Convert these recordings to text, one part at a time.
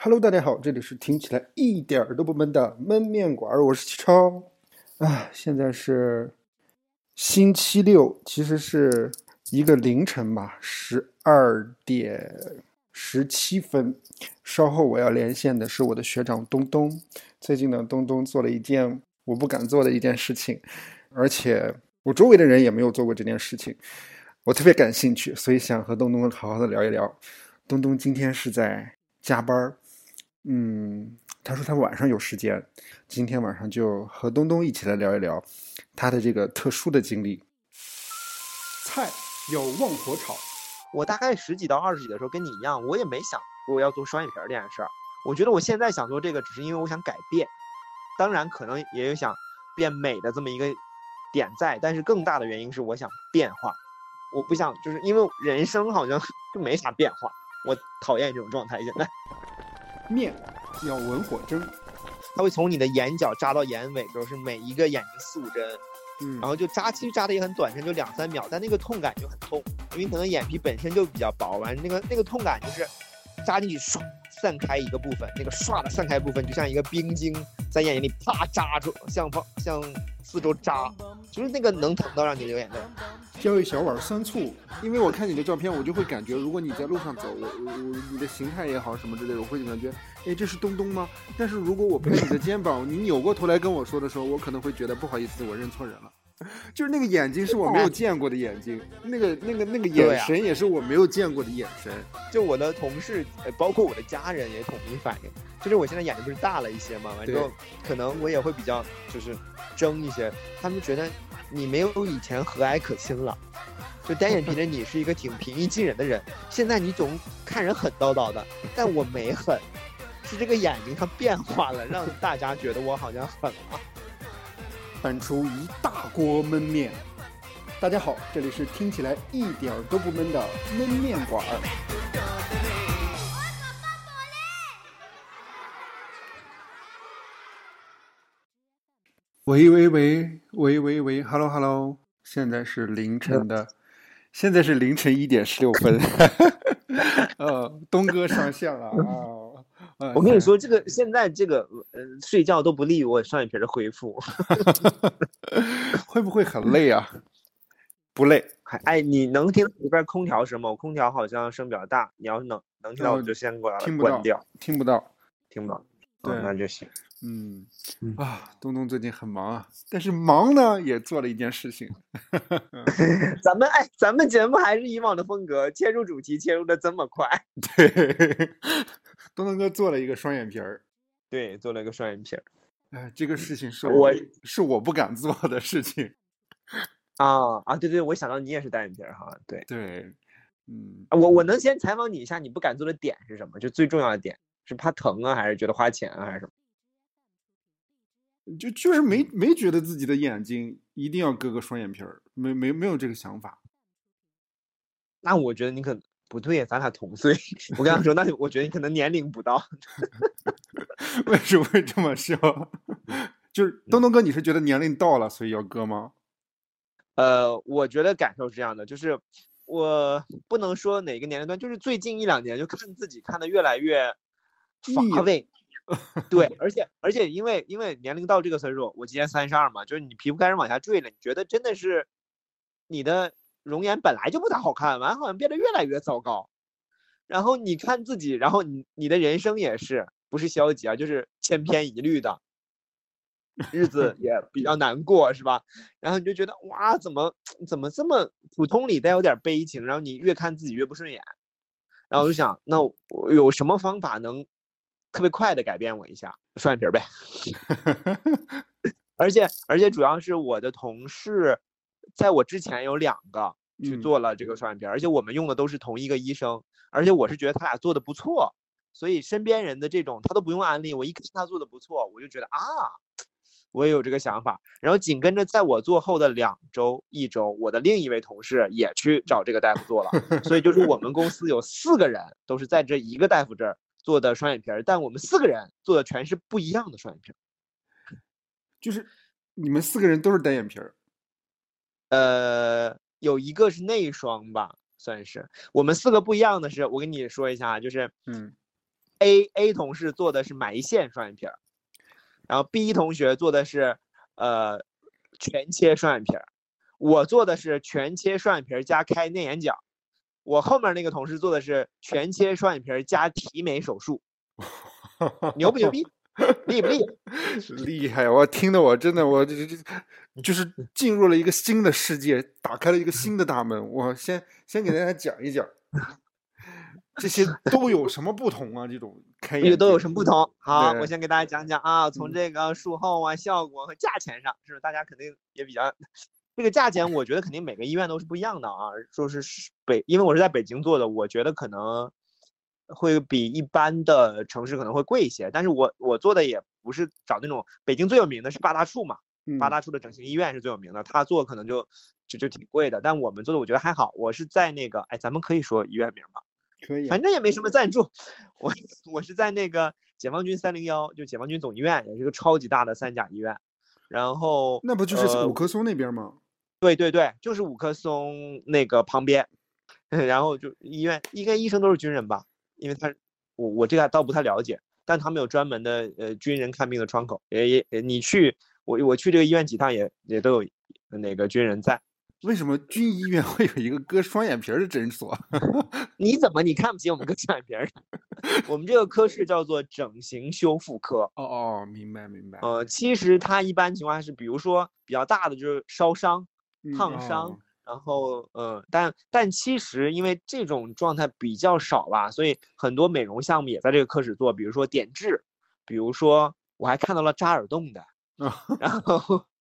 Hello，大家好，这里是听起来一点儿都不闷的闷面馆，我是齐超。啊，现在是星期六，其实是一个凌晨吧，十二点十七分。稍后我要连线的是我的学长东东。最近呢，东东做了一件我不敢做的一件事情，而且我周围的人也没有做过这件事情，我特别感兴趣，所以想和东东好好的聊一聊。东东今天是在加班儿，嗯，他说他晚上有时间，今天晚上就和东东一起来聊一聊他的这个特殊的经历。菜有旺火炒，我大概十几到二十几的时候跟你一样，我也没想过要做双眼皮儿这件事儿。我觉得我现在想做这个，只是因为我想改变，当然可能也有想变美的这么一个点在，但是更大的原因是我想变化，我不想就是因为人生好像 就没啥变化，我讨厌这种状态。现在面要文火蒸，它会从你的眼角扎到眼尾，就是每一个眼睛四五针，嗯。然后就扎，其实扎的也很短针，就两三秒，但那个痛感就很痛，因为可能眼皮本身就比较薄，完那个那个痛感就是扎进去唰散开一个部分，那个唰的散开部分就像一个冰晶在眼睛里啪扎住，向方向四周扎，就是那个能疼到让你流眼泪。浇一小碗酸醋，因为我看你的照片，我就会感觉，如果你在路上走，我我我你的形态也好什么之类的，我会感觉，哎，这是东东吗？但是如果我拍你的肩膀，你扭过头来跟我说的时候，我可能会觉得不好意思，我认错人了。就是那个眼睛是我没有见过的眼睛，那个那个那个眼神也是我没有见过的眼神。就我的同事，呃包括我的家人也统一反应，就是我现在眼睛不是大了一些嘛，完之后可能我也会比较就是睁一些，他们觉得你没有以前和蔼可亲了，就单眼皮的你是一个挺平易近人的人，现在你总看人狠叨叨的，但我没狠，是这个眼睛它变化了，让大家觉得我好像狠了。翻出一大锅焖面。大家好，这里是听起来一点都不闷的焖面馆儿。喂喂喂喂喂喂，Hello Hello，现在是凌晨的，现在是凌晨一点十六分。呃，东哥上线了啊！呃我跟你，说，这个现在这个呃睡觉都不利于我双眼皮的恢复。会不会很累啊？不累，还哎，你能听到里边空调声吗？我空调好像声比较大，你要是能能听到，呃我就先给我听不到关掉，听不到。听不到。那就行。嗯嗯啊，东东最近很忙啊，但是忙呢也做了一件事情。咱们哎，咱们节目还是以往的风格，切入主题切入的这么快。对，东东哥做了一个双眼皮儿。对，做了一个双眼皮儿哎，这个事情是我是我不敢做的事情。啊啊！对对，我想到你也是单眼皮儿哈。对，对，嗯，啊我我能先采访你一下，你不敢做的点是什么？就最重要的点是怕疼啊，还是觉得花钱啊，还是什么？就就是没没觉得自己的眼睛一定要割个双眼皮儿，没没没有这个想法。那我觉得你可不对，咱俩同岁。我跟他说，那你我觉得你可能年龄不到。为什么会这么说？就是东东哥，你是觉得年龄到了，所以要割吗？呃，我觉得感受是这样的，就是我不能说哪个年龄段，就是最近一两年就看自己看的越来越乏味。对，而且而且因为因为年龄到这个岁数，我今年三十二嘛，就是你皮肤开始往下坠了，你觉得真的是你的容颜本来就不咋好看，完好像变得越来越糟糕。然后你看自己，然后你你的人生也是不是消极啊，就是千篇一律的，日子也比较难过，是吧？然后你就觉得哇，怎么怎么这么普通里带有点悲情，然后你越看自己越不顺眼，然后我就想，那我有什么方法能特别快的改变我一下？双眼皮儿呗。而且而且主要是我的同事，在我之前有两个去嗯做了这个双眼皮儿，而且我们用的都是同一个医生，而且我是觉得他俩做的不错，所以身边人的这种他都不用安利，我一看他做的不错，我就觉得啊，我也有这个想法。然后紧跟着在我做后的两周、一周，我的另一位同事也去找这个大夫做了，所以就是我们公司有四个人都是在这一个大夫这儿做的双眼皮儿，但我们四个人做的全是不一样的双眼皮儿。就是你们四个人都是单眼皮儿，呃，有一个是内双吧，算是。我们四个不一样的是，我跟你说一下啊，就是嗯 A A 同事做的是埋线双眼皮儿，然后 B 同学做的是呃全切双眼皮儿，我做的是全切双眼皮儿加开内眼角，我后面那个同事做的是全切双眼皮儿加提眉手术，牛不牛逼？厉不厉害？厉害！我听得我真的我这这就是进入了一个新的世界，打开了一个新的大门。我先先给大家讲一讲。这些都有什么不同啊？这种开这个都有什么不同？好，我先给大家讲讲啊，从这个术后啊、效果和价钱上，是不是大家肯定也比较？这个价钱我觉得肯定每个医院都是不一样的啊。说是北，因为我是在北京做的，我觉得可能会比一般的城市可能会贵一些。但是我我做的也不是找那种北京最有名的是八大处嘛，八大处的整形医院是最有名的，他做可能就就就挺贵的。但我们做的我觉得还好，我是在那个哎，咱们可以说医院名吗？可以，反正也没什么赞助。我我是在那个解放军三零幺，就解放军总医院，也是个超级大的三甲医院。然后那不就是五棵松那边吗？对对对，就是五棵松那个旁边。然后就医院应该医生都是军人吧？因为他我我这个倒不太了解，但他们有专门的呃军人看病的窗口。也也你去我我去这个医院几趟也也都有哪个军人在。为什么军医院会有一个割双眼皮的诊所？你怎么你看不起我们割双眼皮儿？我们这个科室叫做整形修复科。哦哦，明白明白。呃，其实它一般情况下是，比如说比较大的就是烧伤、烫伤，然后呃，但但其实因为这种状态比较少吧，所以很多美容项目也在这个科室做，比如说点痣，比如说我还看到了扎耳洞的，然后。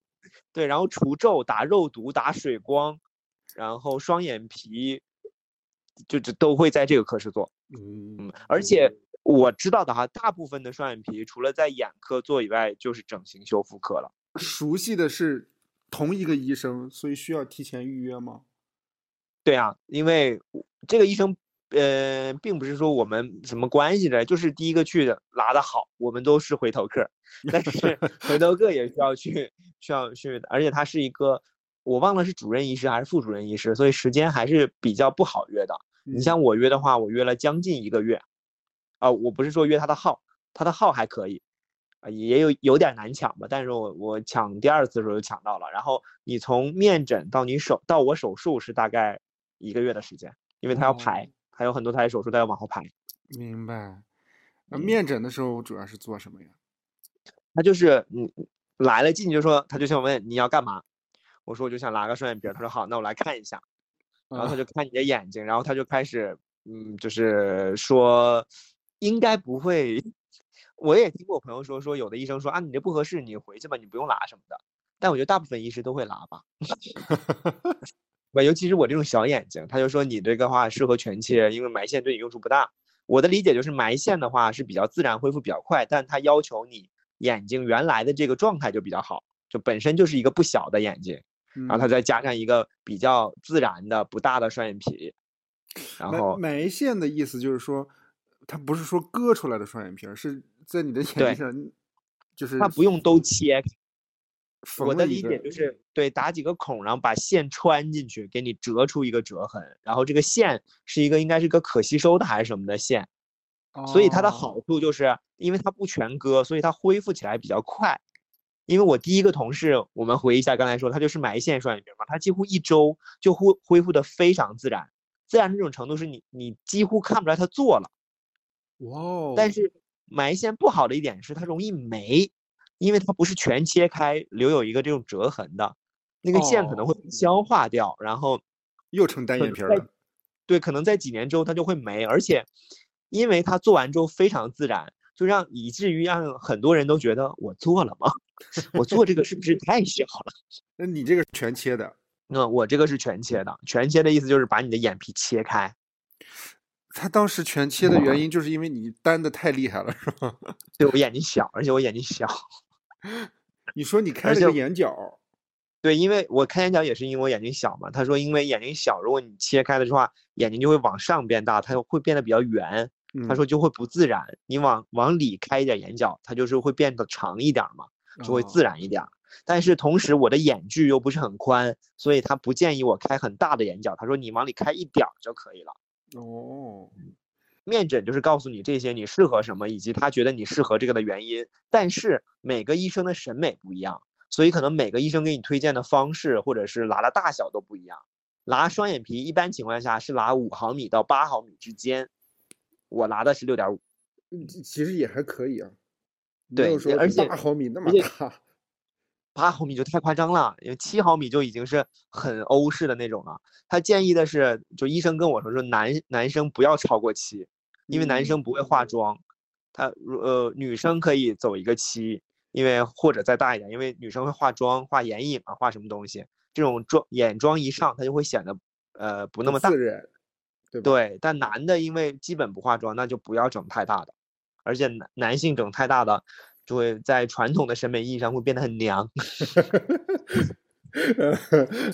对，然后除皱、打肉毒、打水光，然后双眼皮，就就都会在这个科室做。嗯，而且我知道的哈，大部分的双眼皮除了在眼科做以外，就是整形修复科了。熟悉的是同一个医生，所以需要提前预约吗？对啊，因为这个医生。呃，并不是说我们什么关系的，就是第一个去的拉的好，我们都是回头客。但是回头客也需要去，需要去的，而且他是一个，我忘了是主任医师还是副主任医师，所以时间还是比较不好约的。你像我约的话，我约了将近一个月，啊，我不是说约他的号，他的号还可以，啊，也有有点难抢吧，但是我我抢第二次的时候就抢到了。然后你从面诊到你手到我手术是大概一个月的时间，因为他要排。还有很多台手术都要往后排，明白。那面诊的时候我主要是做什么呀？他就是你来了进去就说，他就想问你要干嘛。我说我就想拉个双眼皮。他说好，那我来看一下。然后他就看你的眼睛，然后他就开始嗯，就是说应该不会。我也听过朋友说，说有的医生说啊，你这不合适，你回去吧，你不用拉什么的。但我觉得大部分医师都会拉吧。尤其是我这种小眼睛，他就说你这个话适合全切，因为埋线对你用处不大。我的理解就是埋线的话是比较自然，恢复比较快，但它要求你眼睛原来的这个状态就比较好，就本身就是一个不小的眼睛，然后它再加上一个比较自然的不大的双眼皮。然后埋线的意思就是说，它不是说割出来的双眼皮，是在你的眼睛上，就是它不用都切。我的理解就是，对，打几个孔，然后把线穿进去，给你折出一个折痕，然后这个线是一个应该是个可吸收的还是什么的线，所以它的好处就是，因为它不全割，所以它恢复起来比较快。因为我第一个同事，我们回忆一下刚才说，他就是埋线双眼皮嘛，他几乎一周就恢恢复的非常自然，自然这种程度是你你几乎看不出来他做了。哇哦！但是埋线不好的一点是它容易没。因为它不是全切开，留有一个这种折痕的，那个线可能会消化掉，然后又成单眼皮了。对，可能在几年之后它就会没，而且因为它做完之后非常自然，就让以至于让很多人都觉得我做了吗？我做这个是不是太小了？那你这个全切的？那我这个是全切的，全切的意思就是把你的眼皮切开。他当时全切的原因就是因为你单的太厉害了，是吧？对我眼睛小，而且我眼睛小。你说你开了个眼角，对，因为我开眼角也是因为我眼睛小嘛。他说，因为眼睛小，如果你切开的话，眼睛就会往上变大，它会变得比较圆。他说就会不自然。你往往里开一点眼角，它就是会变得长一点嘛，就会自然一点。但是同时我的眼距又不是很宽，所以他不建议我开很大的眼角。他说你往里开一点就可以了。哦，面诊就是告诉你这些你适合什么，以及他觉得你适合这个的原因。但是每个医生的审美不一样，所以可能每个医生给你推荐的方式或者是拉的大小都不一样。拉双眼皮一般情况下是拉五毫米到八毫米之间，我拉的是六点五，其实也还可以啊。对，而且八毫米那么大，八毫米就太夸张了，因为七毫米就已经是很欧式的那种了。他建议的是，就医生跟我说说男男生不要超过七。因为男生不会化妆，他呃女生可以走一个七，因为或者再大一点，因为女生会化妆、画眼影啊，画什么东西，这种妆眼妆一上，它就会显得呃不那么大。对对，但男的因为基本不化妆，那就不要整太大的，而且男男性整太大的，就会在传统的审美意义上会变得很娘。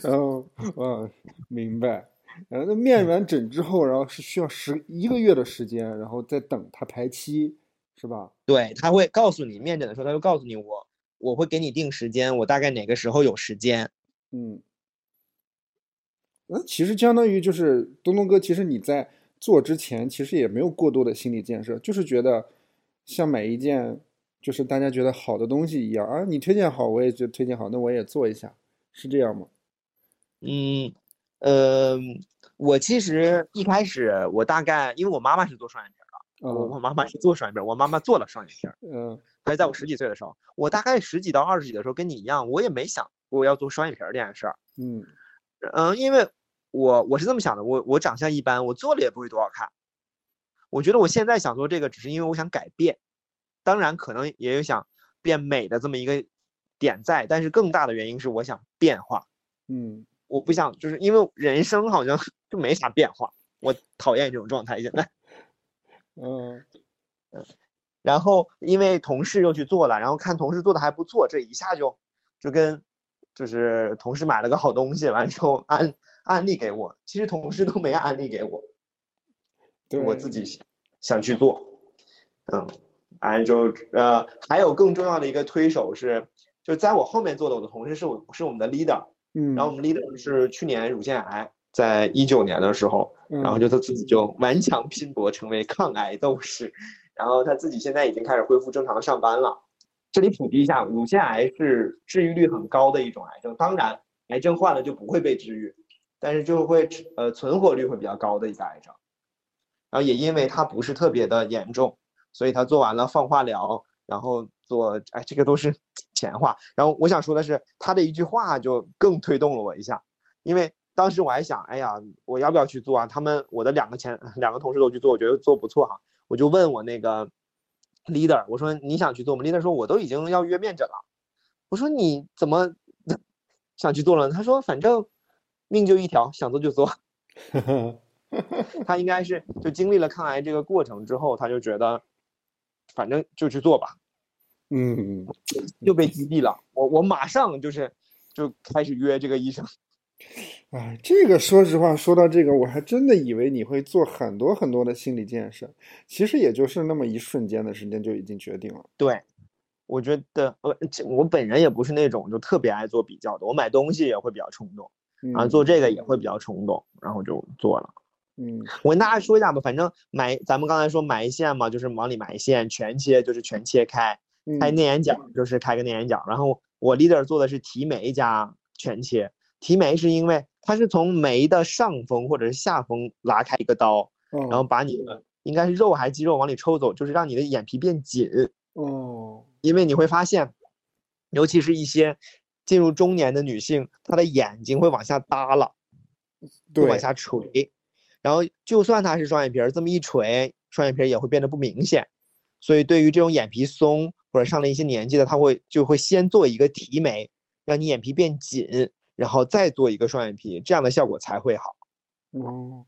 嗯嗯，明白。然后那面完诊之后，然后是需要十一个月的时间，然后再等他排期，是吧？对，他会告诉你面诊的时候，他会告诉你我我会给你定时间，我大概哪个时候有时间。嗯，那其实相当于就是东东哥，其实你在做之前，其实也没有过多的心理建设，就是觉得像买一件就是大家觉得好的东西一样啊，你推荐好，我也就推荐好，那我也做一下，是这样吗？嗯。呃，我其实一开始我大概因为我妈妈是做双眼皮的，我我妈妈是做双眼皮，我妈妈做了双眼皮，嗯，还是在我十几岁的时候，我大概十几到二十几的时候，跟你一样，我也没想过要做双眼皮这件事儿，嗯。嗯，因为我我是这么想的，我我长相一般，我做了也不会多好看，我觉得我现在想做这个，只是因为我想改变，当然可能也有想变美的这么一个点在，但是更大的原因是我想变化，嗯。我不想，就是因为人生好像 就没啥变化，我讨厌这种状态现在。嗯 嗯，然后因为同事又去做了，然后看同事做的还不错，这一下就就跟就是同事买了个好东西，完之后安安利给我，其实同事都没安利给我，我自己想去做。嗯，哎，就呃，还有更重要的一个推手是，就在我后面坐的我的同事是我是我们的 leader。嗯，然后我们 leader 是去年乳腺癌，在一九年的时候，然后就他自己就顽强拼搏成为抗癌斗士，然后他自己现在已经开始恢复正常的上班了。这里普及一下，乳腺癌是治愈率很高的一种癌症，当然癌症患了就不会被治愈，但是就会呃存活率会比较高的一个癌症。然后也因为它不是特别的严重，所以他做完了放化疗，然后。做哎，这个都是 前话。然后我想说的是，他的一句话就更推动了我一下，因为当时我还想，哎呀，我要不要去做啊？他们我的两个前两个同事都去做，我觉得做不错哈。我就问我那个 leader，我说你想去做吗？leader 说我都已经要约面诊了。我说你怎么 想去做了？他说反正命就一条，想做就做。他应该是就经历了抗癌这个过程之后，他就觉得反正就去做吧。嗯，又被击毙了。我我马上就是就开始约这个医生。哎，这个说实话，说到这个，我还真的以为你会做很多很多的心理建设，其实也就是那么一瞬间的时间就已经决定了。对，我觉得呃，我本人也不是那种就特别爱做比较的，我买东西也会比较冲动，啊，做这个也会比较冲动，然后就做了。嗯，我跟大家说一下吧，反正埋咱们刚才说埋线嘛，就是往里埋线，全切就是全切开。开内眼角就是开个内眼角，然后我 leader 做的是提眉加全切。提眉是因为它是从眉的上峰或者是下峰拉开一个刀，然后把你的应该是肉还是肌肉往里抽走，就是让你的眼皮变紧。哦，因为你会发现，尤其是一些进入中年的女性，她的眼睛会往下耷拉，会往下垂，然后就算它是双眼皮儿，这么一垂，双眼皮也会变得不明显。所以对于这种眼皮松。或者上了一些年纪的，他会就会先做一个提眉，让你眼皮变紧，然后再做一个双眼皮，这样的效果才会好。哦，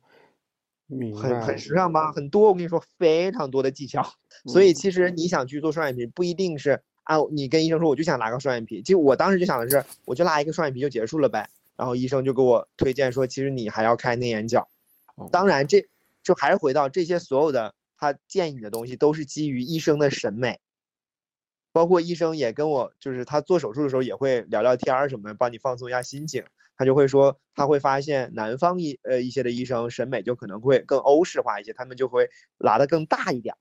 明白。很很时尚吧？很多，我跟你说，非常多的技巧。所以其实你想去做双眼皮，不一定是啊，你跟医生说我就想拉个双眼皮。其实我当时就想的是，我就拉一个双眼皮就结束了呗。然后医生就给我推荐说，其实你还要开内眼角。当然，这就还是回到这些所有的他建议你的东西，都是基于医生的审美。包括医生也跟我，就是他做手术的时候也会聊聊天儿什么的，帮你放松一下心情。他就会说他会发现南方一呃一些的医生审美就可能会更欧式化一些，他们就会拉的更大一点，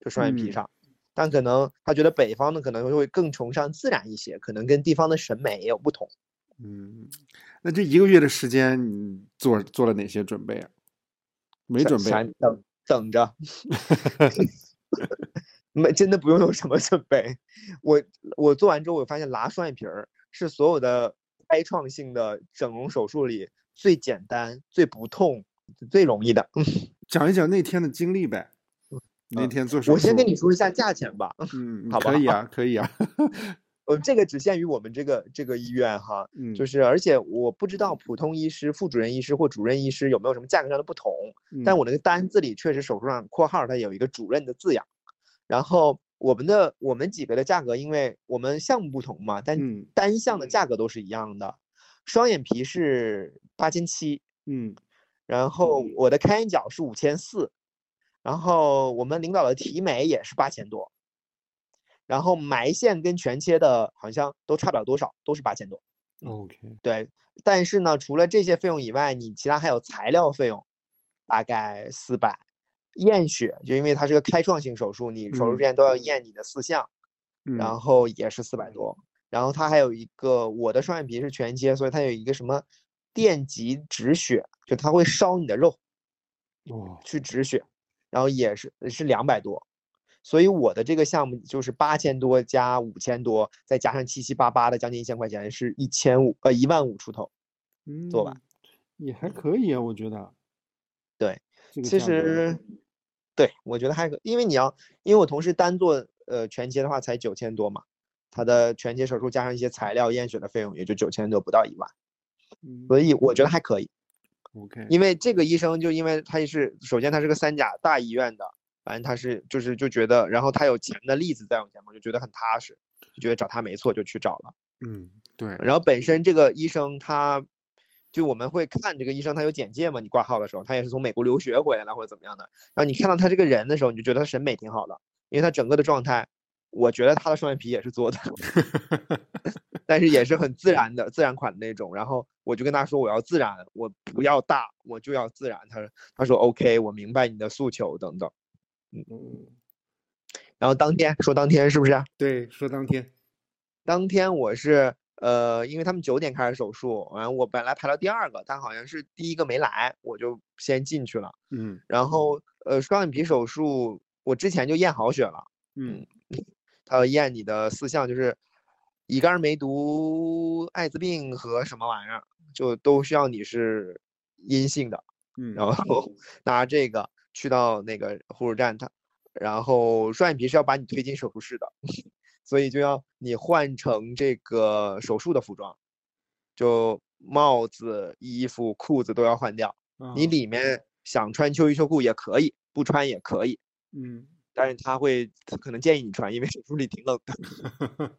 就双眼皮嗯上。但可能他觉得北方的可能会更崇尚自然一些，可能跟地方的审美也有不同。嗯，那这一个月的时间，你做做了哪些准备啊？没准备，想等等着，没真的不用有什么准备。我我做完之后，我发现拉双眼皮儿是所有的开创性的整容手术里最简单、最不痛、最容易的。讲一讲那天的经历呗。那嗯天做手术，我先跟你说一下价钱吧。嗯，好吧可以啊，可以啊，呃，这个只限于我们这个这个医院哈，嗯，就是而且我不知道普通医师、副主任医师或主任医师有没有什么价格上的不同。但嗯我那个单子里确实手术上括号它有一个主任的字样，然后我们的我们几个的价格，因为我们项目不同嘛，但嗯单项的价格都是一样的。双眼皮是八千七，嗯然后我的开眼角是五千四，然后我们领导的提美也是八千多，然后埋线跟全切的好像都差不了多少，都是八千多。，OK，对，但是呢，除了这些费用以外，你其他还有材料费用，大概四百。验血，就因为它是个开创性手术，你手术嗯之前都要验你的四项，嗯，然后也是四百多。然后它还有一个，我的双眼皮是全切，所以它有一个什么电极止血，就它会烧你的肉哦，去止血，然后也是是两百多。所以我的这个项目就是八千多加五千多，再加上七七八八的将近一千块钱，是一千五呃一万五出头。做完嗯，也还可以啊，我觉得。对，其实，对我觉得还可，因为你要，因为我同事单做呃全切的话才九千多嘛，他的全切手术加上一些材料验血的费用也就九千多，不到一万，嗯所以我觉得还可以。，OK，因为这个医生就因为他也是首先他是个三甲大医院的，反正他是就是就觉得，然后他有钱的例子在我前面，就觉得很踏实，就觉得找他没错，就去找了。嗯，对，然后本身这个医生他，就我们会看这个医生他有简介嘛，你挂号的时候，他也是从美国留学回来的或者怎么样的。然后你看到他这个人的时候，你就觉得他审美挺好的，因为他整个的状态，我觉得他的双眼皮也是做的，但是也是很自然的自然款的那种。然后我就跟他说我要自然，我不要大，我就要自然。他说他说 OK，我明白你的诉求等等。嗯，然后当天说当天是不是？啊对，说当天，当天我是呃，因为他们九点开始手术，完我本来排到第二个，但好像是第一个没来，我就先进去了。嗯然后呃，双眼皮手术我之前就验好血了，嗯他要验你的四项，就是乙肝、梅毒、艾滋病和什么玩意儿，就都需要你是阴性的。嗯，然后拿这个去到那个护士站，他然后双眼皮是要把你推进手术室的，所以就要你换成这个手术的服装，就帽子、衣服、裤子都要换掉。你啊里面想穿秋衣秋裤也可以，不穿也可以，嗯但是他会他可能建议你穿，因为手术里挺冷的。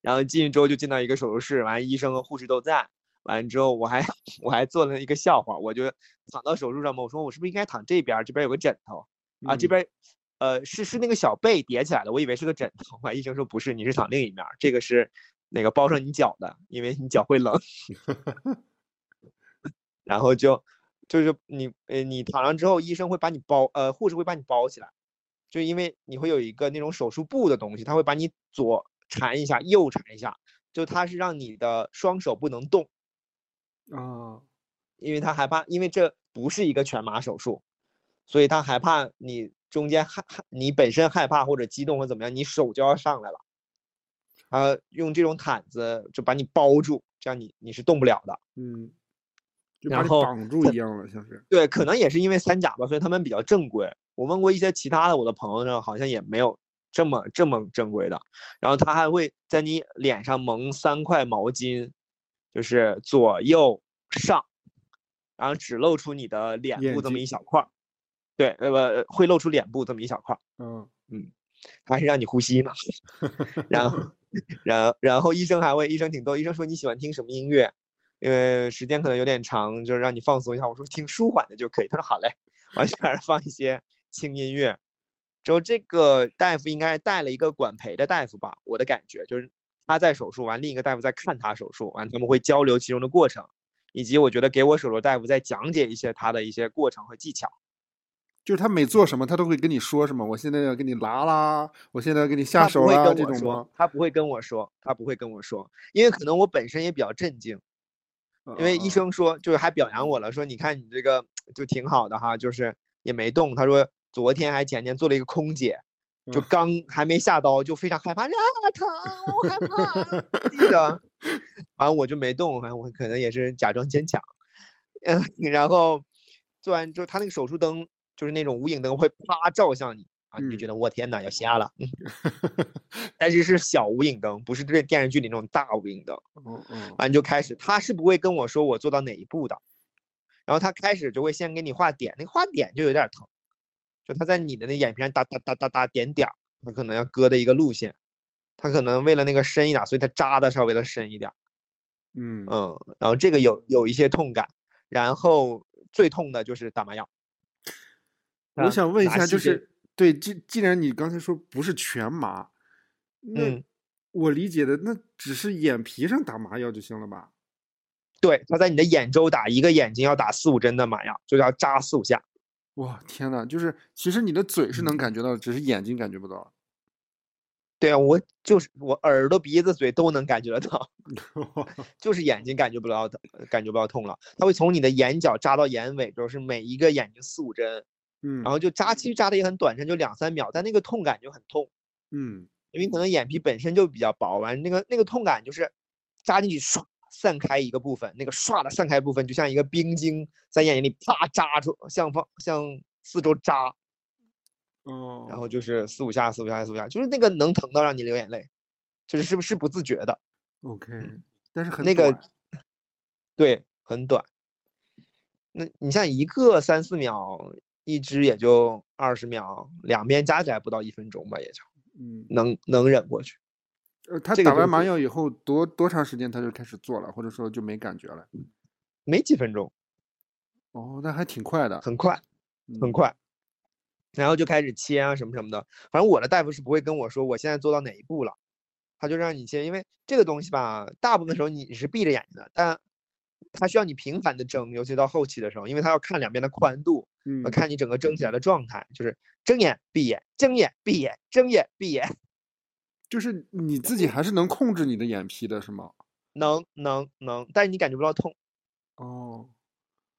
然后进去之后就进到一个手术室，完医生和护士都在。完了之后，我还 我还做了一个笑话，我就躺到手术上嘛，我说我是不是应该躺这边儿？这边儿有个枕头啊，这嗯边儿呃是是那个小被叠起来的，我以为是个枕头。完医生说不是，你是躺另一面儿，这个是那个包上你脚的，因为你脚会冷。然后就就是你呃你躺上之后，医生会把你包呃护士会把你包起来，就因为你会有一个那种手术布的东西，它会把你左缠一下，右缠一下，就它是让你的双手不能动，啊，因为他害怕，因为这不是一个全麻手术，所以他害怕你中间害害你本身害怕或者激动或怎么样，你手就要上来了，他用这种毯子就把你包住，这样你你是动不了的。嗯，然后绑住一样了，像是，对，可能也是因为三甲吧，所以他们比较正规。我问过一些其他的我的朋友呢，好像也没有这么这么正规的。然后他还会在你脸上蒙三块毛巾，就是左右上，然后只露出你的脸部这么一小块儿。对，呃，会露出脸部这么一小块儿，嗯还是让你呼吸嘛。然后，然然后医生还会，医生挺逗，医生说你喜欢听什么音乐？因为时间可能有点长，就是让你放松一下。我说听舒缓的就可以。他说好嘞，完全是放一些轻音乐。之后这个大夫应该带了一个管培的大夫吧，我的感觉就是他在手术完，另一个大夫在看他手术完，他们会交流其中的过程，以及我觉得给我手术大夫再讲解一些他的一些过程和技巧。就是他每做什么，他都会跟你说什么。我现在要给你拉啦，我现在要给你下手啦，这种吗？，他不会跟我说，他不会跟我说，因为可能我本身也比较震惊，因为医嗯生说就是还表扬我了，说你看你这个就挺好的哈，就是也没动。他说昨天还前天做了一个空姐，就嗯刚还没下刀就非常害怕，啊疼，我害怕，记得，完了我就没动，反正我可能也是假装坚强，嗯，然后做完之后，他那个手术灯就是那种无影灯会啪照向你啊，你就嗯。觉得我天呐要瞎了，嗯 但是是小无影灯，不是这电视剧里那种大无影灯。嗯嗯，完就开始，他是不会跟我说我做到哪一步的，然后他开始就会先给你画点，那个画点就有点疼，就他在你的那眼皮上打打打打打点点儿，他可能要割的一个路线，他可能为了那个深一点，所以他扎的稍微的深一点，嗯嗯，然后这个有有一些痛感，然后最痛的就是打麻药。啊我想问一下，就是对，既既然你刚才说不是全麻，那嗯我理解的那只是眼皮上打麻药就行了吧？对，他在你的眼周打一个眼睛要打四五针的麻药，就要扎四五下。哇，天呐，就是其实你的嘴是嗯能感觉到的，只是眼睛感觉不到。对啊，我就是我耳朵、鼻子、嘴都能感觉得到。就是眼睛感觉不到疼，感觉不到痛了。它会从你的眼角扎到眼尾，就是每一个眼睛四五针，嗯然后就扎，其实扎的也很短暂，就两三秒，但那个痛感就很痛，嗯因为可能眼皮本身就比较薄，完那个那个痛感就是扎进去唰散开一个部分，那个唰的散开部分就像一个冰晶在眼睛里啪扎出，向方向四周扎，哦，然后就是四五下四五下四五下，就是那个能疼到让你流眼泪，就是是不是不自觉的。OK，但是很那个对，很短。那你像一个三四秒，一支也就二十秒，两边加起来不到一分钟吧，也就嗯能能忍过去。呃，他打完麻药以后多多长时间他就开始做了，或者说就没感觉了？没几分钟，哦，那还挺快的，很快很嗯快，然后就开始切啊什么什么的。反正我的大夫是不会跟我说我现在做到哪一步了，他就让你切，因为这个东西吧，大部分时候你是闭着眼睛的，但他需要你频繁的睁，尤其到后期的时候，因为他要看两边的宽度，嗯呃，看你整个睁起来的状态，就是睁眼闭眼，睁眼闭眼，睁眼闭眼，就是你自己还是能控制你的眼皮的，是吗？能能能，但是你感觉不到痛，哦，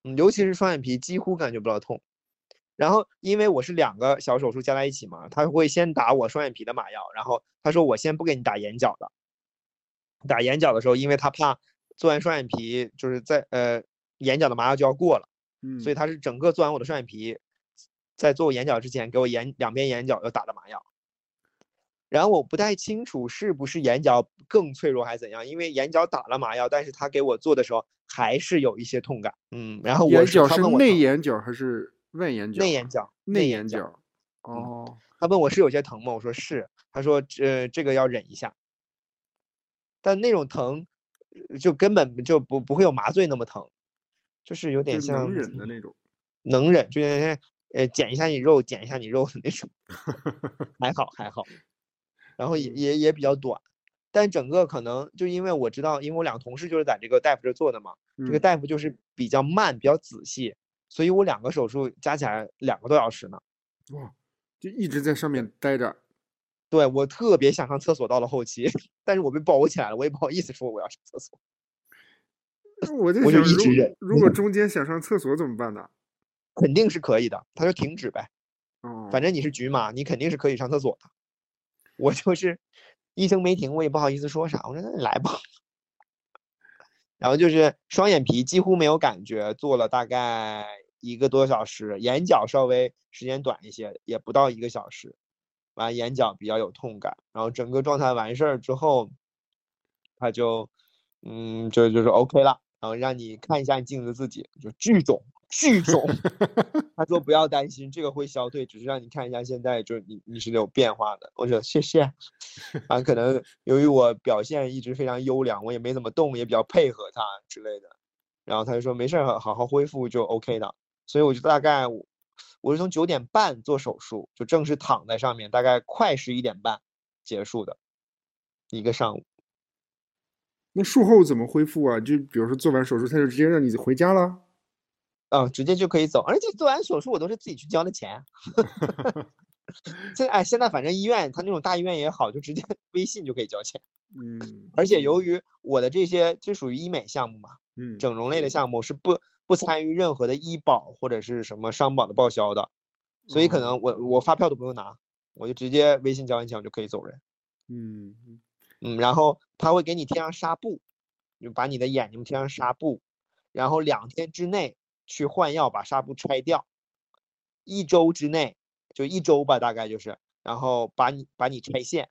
嗯，尤其是双眼皮几乎感觉不到痛。然后因为我是两个小手术加在一起嘛，他会先打我双眼皮的麻药，然后他说我先不给你打眼角的，打眼角的时候，因为他怕做完双眼皮就是在呃眼角的麻药就要过了，嗯，所以他是整个做完我的双眼皮，在做我眼角之前给我眼两边眼角又打的麻药。然后我不太清楚是不是眼角更脆弱还是怎样，因为眼角打了麻药，但是他给我做的时候还是有一些痛感。嗯，然后我眼角是内眼角还是外眼角？内眼角，内眼眼角。哦，他问我是有些疼吗？我说是。他说这这个要忍一下，但那种疼呃就根本就不不会有麻醉那么疼，就是有点像能忍的那种。能忍，就像呃剪一下你肉，剪一下你肉的那种，还好还好。然后也嗯也也比较短，但整个可能就因为我知道，因为我两个同事就是在这个大夫这儿做的嘛，这个嗯大夫就是比较慢，比较仔细，所以我两个手术加起来两个多小时呢。哇，就一直在上面待着。对我特别想上厕所，到了后期，但是我被包起来了，我也不好意思说我要上厕所。我在我就想，如一直忍如果中间想上厕所怎么办呢？肯定是可以的，他说停止呗，哦，反正你是局麻，你肯定是可以上厕所的。我就是医生没停，我也不好意思说啥，我说那你来吧。然后就是双眼皮几乎没有感觉，做了大概一个多小时，眼角稍微时间短一些，也不到一个小时。完眼角比较有痛感，然后整个状态完事儿之后，他就嗯就就是 OK 了，然后让你看一下镜子自己，就巨肿巨肿。他说不要担心，这个会消退，只是让你看一下现在就你你是有变化的。我说谢谢。啊，可能 由于我表现一直非常优良，我也没怎么动，也比较配合他之类的。然后他就说没事儿，好好好恢复就 OK 的。所以我就大概我我是从九点半做手术，就正式躺在上面，大概快十一点半结束的一个上午。那术后怎么恢复啊？就比如说做完手术，他就直接让你回家了？啊，直接就可以走，而且做完手术我都是自己去交的钱。现在哎，现在反正医院他那种大医院也好，就直接 微信就可以交钱。嗯，而且由于我的这些这属于医美项目嘛，嗯，整容类的项目是不不参与任何的医保或者是什么商保的报销的，所以可能我我发票都不用拿，我就直接微信交完钱我就可以走人。嗯。嗯，然后他会给你贴上纱布，就把你的眼睛贴上纱布，然后两天之内去换药把纱布拆掉，一周之内就一周吧，大概就是，然后把你把你拆线，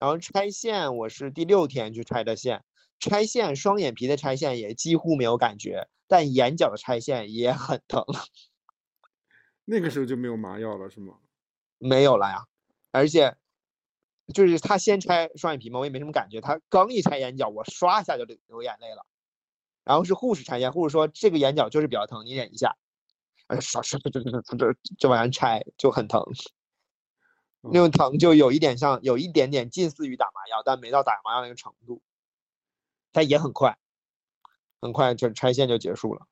然后拆线我是第六天去拆的线，拆线双眼皮的拆线也几乎没有感觉，但眼角的拆线也很疼，那个时候就没有麻药了是吗？没有了呀，而且。就是他先拆双眼皮嘛，我也没什么感觉。他刚一拆眼角，我唰一下就流流眼泪了。然后是护士拆线，护士说这个眼角就是比较疼，你忍一下。哎，唰唰就就就就就往上拆，就很疼。那种疼就有一点像，有一点点近似于打麻药，但没到打麻药那个程度。但也很快，很快就拆线就结束了。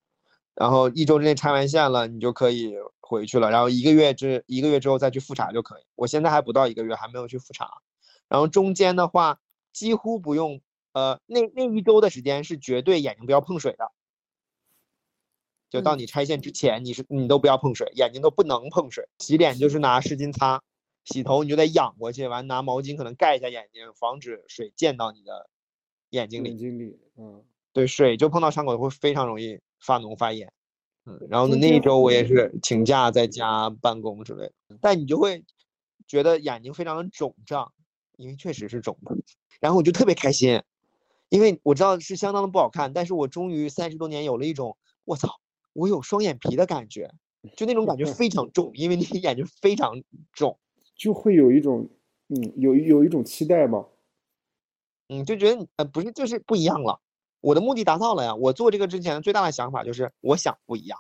然后一周之内拆完线了，你就可以回去了。然后一个月之一个月之后再去复查就可以。我现在还不到一个月，还没有去复查。然后中间的话几乎不用，呃，那那一周的时间是绝对眼睛不要碰水的。就到你拆线之前，你是你都不要碰水，眼睛都不能碰水。洗脸就是拿湿巾擦，洗头你就得仰过去，完拿毛巾可能盖一下眼睛，防止水溅到你的眼睛里。眼睛里，嗯，对，水就碰到伤口会非常容易发脓发炎。嗯，然后呢，那一周我也是请假在家办公之类的，但你就会觉得眼睛非常的肿胀，因为确实是肿的。然后我就特别开心，因为我知道是相当的不好看，但是我终于三十多年有了一种我操，我有双眼皮的感觉，就那种感觉非常重，因为你眼睛非常肿，就会有一种嗯，有有一种期待吧，嗯，就觉得呃不是就是不一样了。我的目的达到了呀！我做这个之前最大的想法就是我想不一样，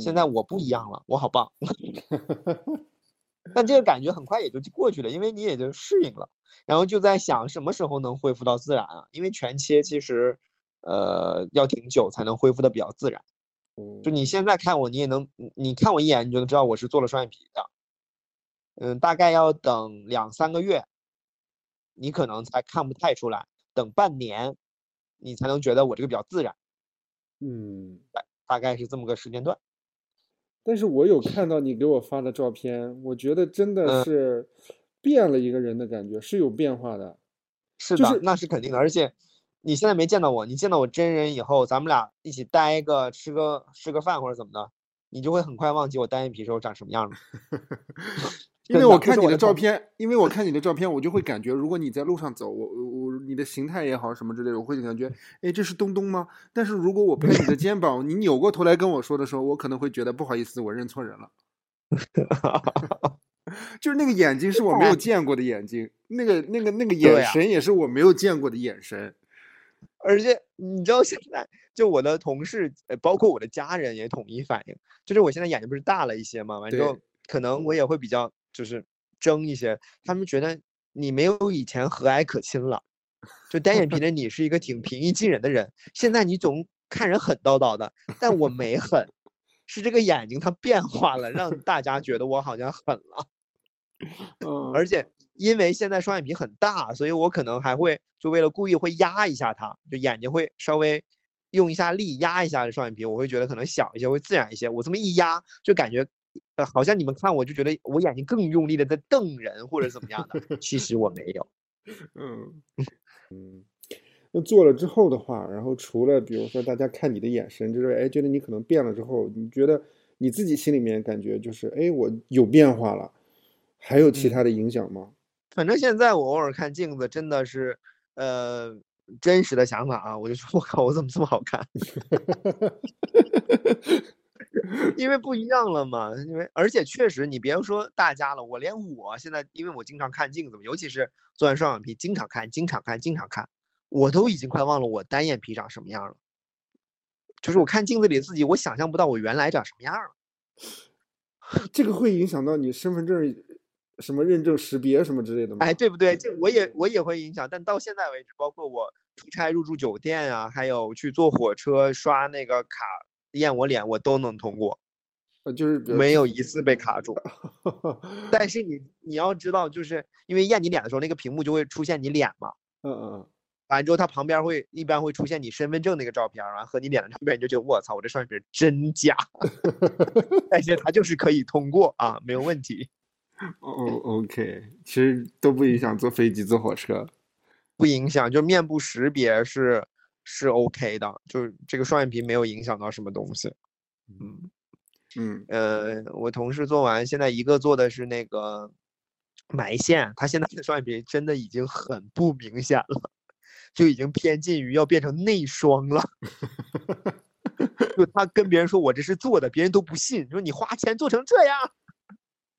现在我不一样了，我好棒。但这个感觉很快也就过去了，因为你也就适应了。然后就在想什么时候能恢复到自然啊？因为全切其实，呃，要挺久才能恢复的比较自然。就你现在看我，你也能，你看我一眼，你就能知道我是做了双眼皮的。嗯，大概要等两三个月，你可能才看不太出来。等半年。你才能觉得我这个比较自然，嗯，大大概是这么个时间段。但是我有看到你给我发的照片，我觉得真的是变了一个人的感觉，是有变化的。是的，那是肯定的。而且你现在没见到我，你见到我真人以后，咱们俩一起待个吃个吃个饭或者怎么的，你就会很快忘记我单眼皮时候长什么样了。因为我看你的照片，因为我看你的照片，我就会感觉，如果你在路上走，我我你的形态也好什么之类的，我会感觉，哎，这是东东吗？但是如果我拍你的肩膀，你扭过头来跟我说的时候，我可能会觉得不好意思，我认错人了。就是那个眼睛是我没有见过的眼睛，那个那个那个眼神也是我没有见过的眼神。而且你知道现在，就我的同事，呃，包括我的家人也统一反应，就是我现在眼睛不是大了一些嘛，完之后可能我也会比较。就是争一些，他们觉得你没有以前和蔼可亲了，就单眼皮的你是一个挺平易近人的人，现在你总看人狠叨叨的，但我没狠，是这个眼睛它变化了，让大家觉得我好像狠了。嗯，而且因为现在双眼皮很大，所以我可能还会就为了故意会压一下它，就眼睛会稍微用一下力压一下双眼皮，我会觉得可能小一些，会自然一些。我这么一压，就感觉。呃，好像你们看我就觉得我眼睛更用力的在瞪人或者怎么样的，其实我没有。嗯嗯，那做了之后的话，然后除了比如说大家看你的眼神，就是哎觉得你可能变了之后，你觉得你自己心里面感觉就是哎我有变化了，还有其他的影响吗？反正现在我偶尔看镜子，真的是呃真实的想法啊，我就说 我靠，我怎么这么好看？因为不一样了嘛，因为而且确实，你别说大家了，我连我现在，因为我经常看镜子嘛，尤其是做完双眼皮，经常看，经常看，经常看，我都已经快忘了我单眼皮长什么样了。就是我看镜子里自己，我想象不到我原来长什么样了。这个会影响到你身份证什么认证识别什么之类的吗？哎，对不对？这我也我也会影响，但到现在为止，包括我出差入住酒店啊，还有去坐火车刷那个卡验我脸，我都能通过，呃，就是没有一次被卡住。但是你你要知道，就是因为验你脸的时候，那个屏幕就会出现你脸嘛。嗯嗯嗯。完之后，它旁边会一般会出现你身份证那个照片，然后和你脸的照片，你就觉得我操，我这双眼皮真假。但是它就是可以通过啊，没有问题。哦，OK，其实都不影响坐飞机、坐火车，不影响，就面部识别是是 OK 的，就是这个双眼皮没有影响到什么东西。嗯嗯呃，我同事做完，现在一个做的是那个埋线，他现在的双眼皮真的已经很不明显了。就已经偏近于要变成内双了，就他跟别人说我这是做的，别人都不信，说你花钱做成这样，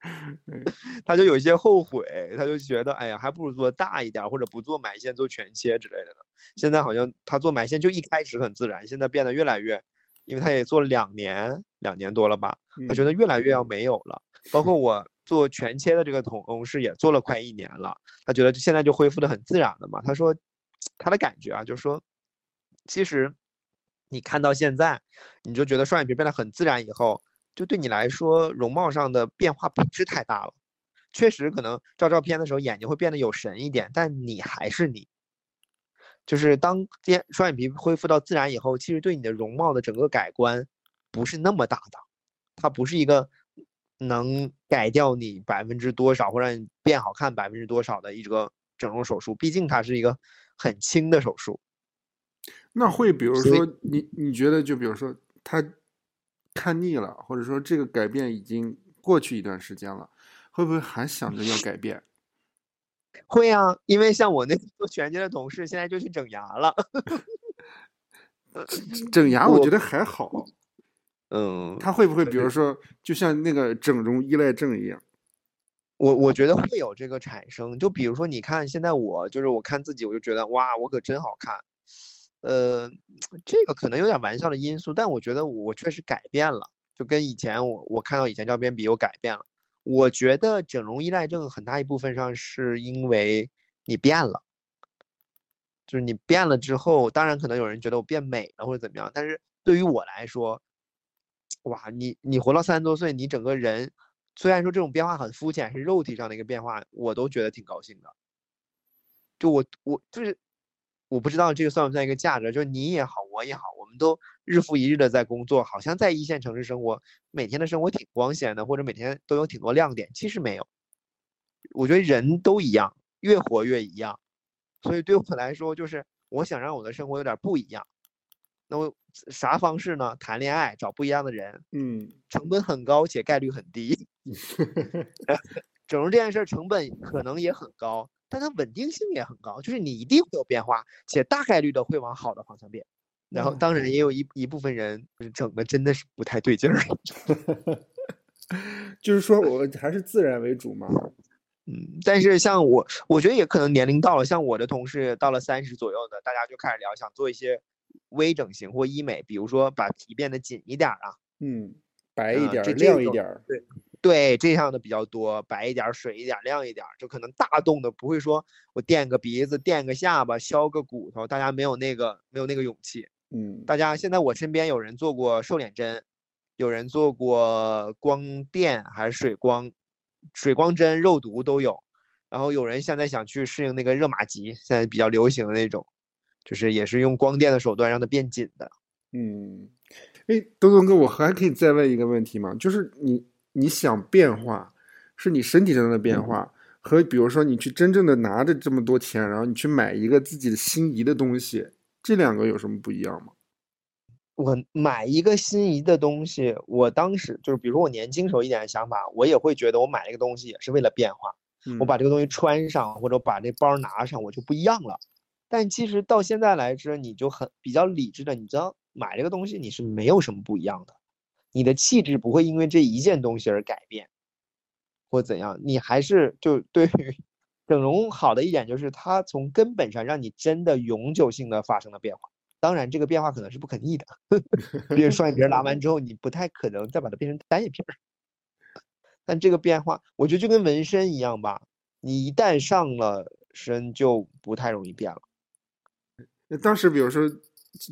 他就有一些后悔，他就觉得哎呀，还不如做大一点，或者不做埋线做全切之类的呢。现在好像他做埋线就一开始很自然，现在变得越来越，因为他也做了两年，两年多了吧，他觉得越来越要没有了。包括我做全切的这个同事也做了快一年了，他觉得现在就恢复的很自然了嘛。他说。他的感觉啊，就是说，其实你看到现在，你就觉得双眼皮变得很自然以后，就对你来说容貌上的变化不是太大了。确实，可能照照片的时候眼睛会变得有神一点，但你还是你。就是当变双眼皮恢复到自然以后，其实对你的容貌的整个改观不是那么大的，它不是一个能改掉你百分之多少或让你变好看百分之多少的一个整容手术，毕竟它是一个。很轻的手术，那会比如说你你觉得就比如说他看腻了，或者说这个改变已经过去一段时间了，会不会还想着要改变？会啊，因为像我那做全切的同事，现在就去整牙了。整牙我觉得还好，嗯，他会不会比如说就像那个整容依赖症一样？我我觉得会有这个产生，就比如说，你看现在我就是我看自己，我就觉得哇，我可真好看。呃，这个可能有点玩笑的因素，但我觉得我确实改变了，就跟以前我我看到以前照片比，我改变了。我觉得整容依赖症很大一部分上是因为你变了，就是你变了之后，当然可能有人觉得我变美了或者怎么样，但是对于我来说，哇，你你活到三十多岁，你整个人。虽然说这种变化很肤浅，是肉体上的一个变化，我都觉得挺高兴的。就我我就是我不知道这个算不算一个价值，就是你也好，我也好，我们都日复一日的在工作，好像在一线城市生活，每天的生活挺光鲜的，或者每天都有挺多亮点。其实没有，我觉得人都一样，越活越一样。所以对我来说，就是我想让我的生活有点不一样。那我啥方式呢？谈恋爱，找不一样的人。嗯，成本很高且概率很低。整容这件事成本可能也很高，但它稳定性也很高，就是你一定会有变化，且大概率的会往好的方向变。然后当然也有一一部分人就是整的真的是不太对劲儿。就是说我还是自然为主嘛。嗯，但是像我，我觉得也可能年龄到了，像我的同事到了三十左右的，大家就开始聊想做一些。微整形或医美，比如说把皮变得紧一点啊，嗯，白一点，亮一点，对对，这样的比较多，白一点，水一点，亮一点，就可能大动的不会说我垫个鼻子，垫个下巴，削个骨头，大家没有那个没有那个勇气，嗯，大家现在我身边有人做过瘦脸针，有人做过光电还是水光，水光针、肉毒都有，然后有人现在想去适应那个热玛吉，现在比较流行的那种。就是也是用光电的手段让它变紧的。嗯，哎，东东哥，我还可以再问一个问题吗？就是你你想变化，是你身体上的变化，和比如说你去真正的拿着这么多钱，然后你去买一个自己的心仪的东西，这两个有什么不一样吗？我买一个心仪的东西，我当时就是比如说我年轻时候一点的想法，我也会觉得我买这个东西也是为了变化。我把这个东西穿上，或者把这包拿上，我就不一样了。但其实到现在来说，你就很比较理智的，你知道买这个东西你是没有什么不一样的，你的气质不会因为这一件东西而改变，或怎样，你还是就对于整容好的一点就是它从根本上让你真的永久性的发生了变化。当然这个变化可能是不可逆的，比如双眼皮拉完之后，你不太可能再把它变成单眼皮儿。但这个变化，我觉得就跟纹身一样吧，你一旦上了身，就不太容易变了。那当时比如说，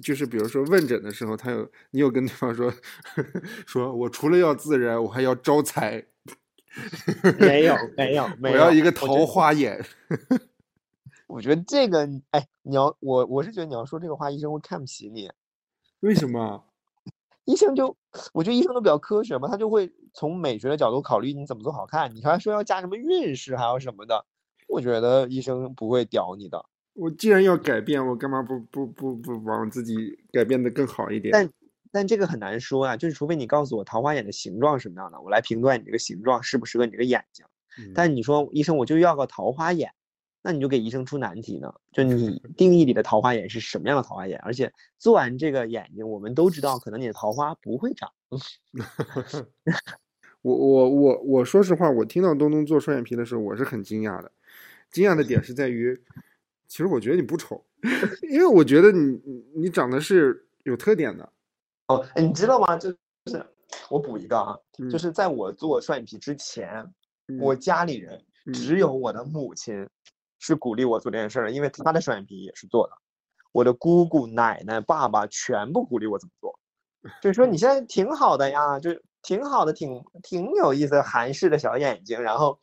就是比如说问诊的时候，他有你有跟对方说，说我除了要自然，我还要招财。没有，没有，没有。我要一个桃花眼。我觉得这个，哎，你要我，我是觉得你要说这个话，医生会看不起你。为什么？医生就，我觉得医生都比较科学嘛，他就会从美学的角度考虑你怎么做好看。你还说要加什么运势，还要什么的，我觉得医生不会屌你的。我既然要改变，我干嘛不不不不往自己改变的更好一点？但但这个很难说啊，就是除非你告诉我桃花眼的形状什么样的，我来评断你这个形状适不适合你这个眼睛。但你说医生我就要个桃花眼。那你就给医生出难题呢？就 你定义里的桃花眼是什么样的桃花眼？而且做完这个眼睛，我们都知道，可能你的桃花不会长。我我我我说实话，我听到东东做双眼皮的时候，我是很惊讶的。惊讶的点是在于，其实我觉得你不丑，因为我觉得你你长得是有特点的。哦，你知道吗？就是我补一个啊，就是在我做双眼皮之前，我家里人只有我的母亲。是鼓励我做这件事儿的，因为她的双眼皮也是做的。我的姑姑、奶奶、爸爸全部鼓励我怎么做，就是说你现在挺好的呀，就挺好的，挺挺有意思，韩式的小眼睛，然后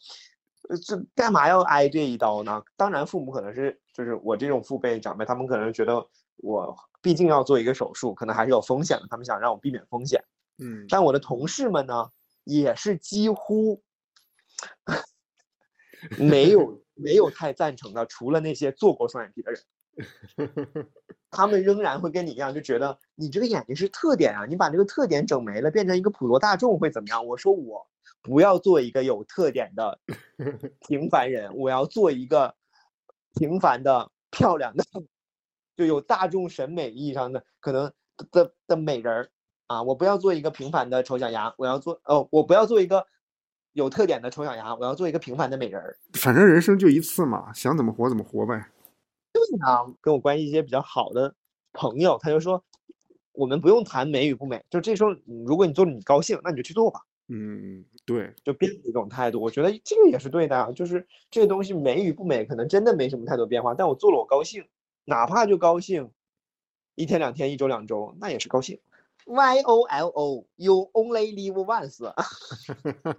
这干嘛要挨这一刀呢？当然，父母可能是就是我这种父辈长辈，他们可能觉得我毕竟要做一个手术，可能还是有风险的，他们想让我避免风险。嗯，但我的同事们呢，也是几乎 没有。没有太赞成的，除了那些做过双眼皮的人，他们仍然会跟你一样，就觉得你这个眼睛是特点啊，你把这个特点整没了，变成一个普罗大众会怎么样？我说我不要做一个有特点的平凡人，我要做一个平凡的漂亮的，就有大众审美意义上的可能的的美人儿啊，我不要做一个平凡的丑小鸭，我要做哦，我不要做一个。有特点的丑小鸭，我要做一个平凡的美人儿。反正人生就一次嘛，想怎么活怎么活呗。对呀，跟我关系一些比较好的朋友，他就说，我们不用谈美与不美，就这时候，如果你做了你高兴，那你就去做吧。嗯，对，就变一种态度。我觉得这个也是对的啊，就是这个东西美与不美，可能真的没什么太多变化，但我做了我高兴，哪怕就高兴一天两天、一周两周，那也是高兴。Y O L O，You only live once。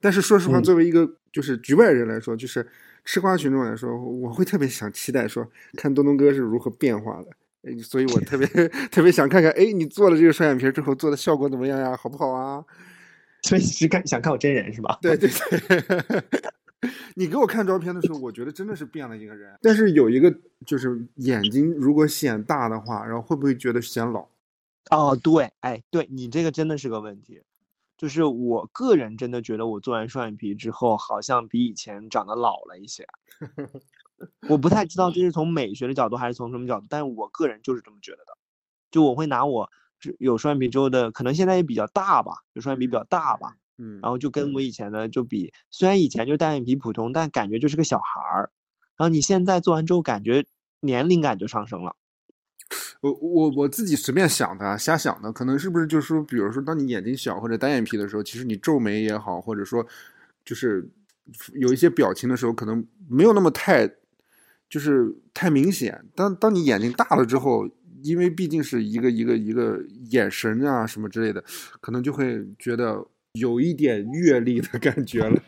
但是说实话，作为一个就是局外人来说，就是吃瓜群众来说，我会特别想期待说，看东东哥是如何变化的。所以我特别 特别想看看，哎，你做了这个双眼皮之后做的效果怎么样呀？好不好啊？所以是看想看我真人是吧？对对对。你给我看照片的时候，我觉得真的是变了一个人。但是有一个就是眼睛如果显大的话，然后会不会觉得显老？哦，对，哎，对你这个真的是个问题。就是我个人真的觉得，我做完双眼皮之后，好像比以前长得老了一些。我不太知道这是从美学的角度还是从什么角度，但是我个人就是这么觉得的。就我会拿我有双眼皮之后的，可能现在也比较大吧，有双眼皮比较大吧，嗯，然后就跟我以前的就比，虽然以前就单眼皮普通，但感觉就是个小孩儿。然后你现在做完之后，感觉年龄感就上升了。我我我自己随便想的，瞎想的，可能是不是就是说，比如说，当你眼睛小或者单眼皮的时候，其实你皱眉也好，或者说，就是有一些表情的时候，可能没有那么太，就是太明显。当当你眼睛大了之后，因为毕竟是一个一个一个眼神啊什么之类的，可能就会觉得有一点阅历的感觉了。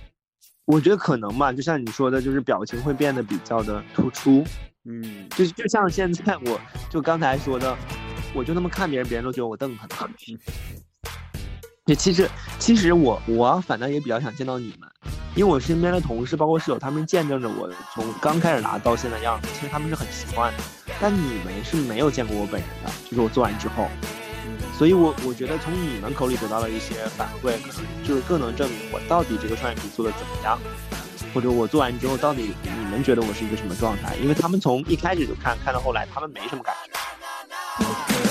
我觉得可能吧，就像你说的，就是表情会变得比较的突出。嗯，就就像现在，我就刚才说的，我就那么看别人，别人都觉得我瞪他呢。就其实，其实我我反倒也比较想见到你们，因为我身边的同事，包括室友，他们见证着我从刚开始拿到现在样子，其实他们是很习惯的。但你们是没有见过我本人的，就是我做完之后，所以我我觉得从你们口里得到了一些反馈，可能就是更能证明我到底这个双眼皮做的怎么样。或者我做完之后，到底你们觉得我是一个什么状态？因为他们从一开始就看，看到后来，他们没什么感觉。